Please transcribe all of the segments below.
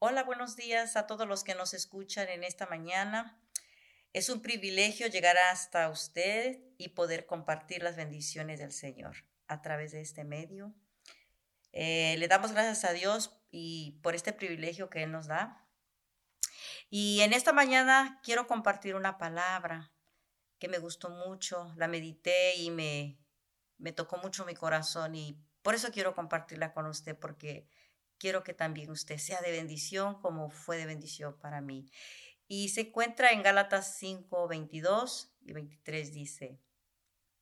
Hola, buenos días a todos los que nos escuchan en esta mañana. Es un privilegio llegar hasta usted y poder compartir las bendiciones del Señor a través de este medio. Eh, le damos gracias a Dios y por este privilegio que Él nos da. Y en esta mañana quiero compartir una palabra que me gustó mucho, la medité y me, me tocó mucho mi corazón y por eso quiero compartirla con usted porque quiero que también usted sea de bendición como fue de bendición para mí. Y se encuentra en Gálatas 5, 22 y 23 dice,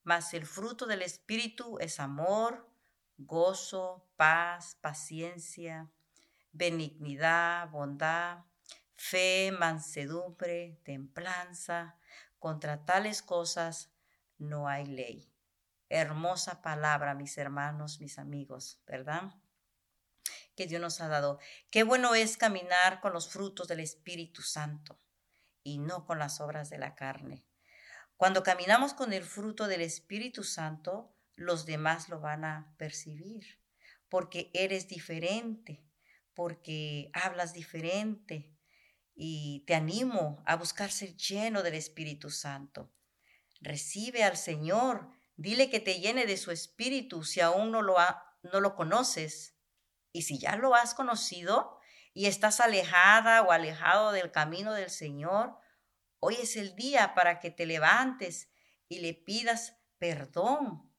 mas el fruto del Espíritu es amor, gozo, paz, paciencia, benignidad, bondad, fe, mansedumbre, templanza. Contra tales cosas no hay ley. Hermosa palabra, mis hermanos, mis amigos, ¿verdad? Que Dios nos ha dado. Qué bueno es caminar con los frutos del Espíritu Santo y no con las obras de la carne. Cuando caminamos con el fruto del Espíritu Santo, los demás lo van a percibir, porque eres diferente, porque hablas diferente. Y te animo a buscar ser lleno del Espíritu Santo. Recibe al Señor, dile que te llene de su Espíritu si aún no lo, no lo conoces. Y si ya lo has conocido y estás alejada o alejado del camino del Señor, hoy es el día para que te levantes y le pidas perdón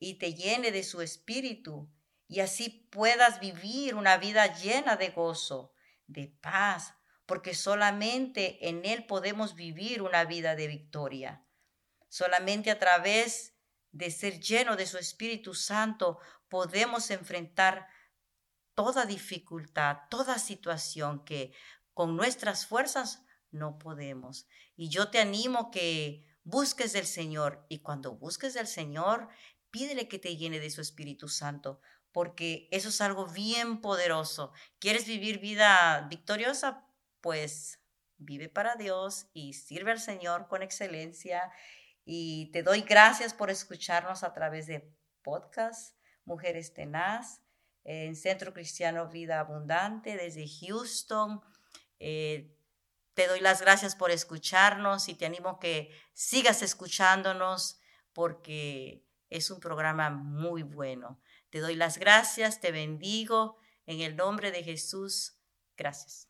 y te llene de su espíritu y así puedas vivir una vida llena de gozo, de paz, porque solamente en Él podemos vivir una vida de victoria. Solamente a través de ser lleno de su Espíritu Santo podemos enfrentar toda dificultad, toda situación que con nuestras fuerzas no podemos. Y yo te animo que busques del Señor y cuando busques del Señor, pídele que te llene de su Espíritu Santo, porque eso es algo bien poderoso. ¿Quieres vivir vida victoriosa? Pues vive para Dios y sirve al Señor con excelencia. Y te doy gracias por escucharnos a través de podcast Mujeres Tenaz en Centro Cristiano Vida Abundante desde Houston. Eh, te doy las gracias por escucharnos y te animo que sigas escuchándonos porque es un programa muy bueno. Te doy las gracias, te bendigo en el nombre de Jesús. Gracias.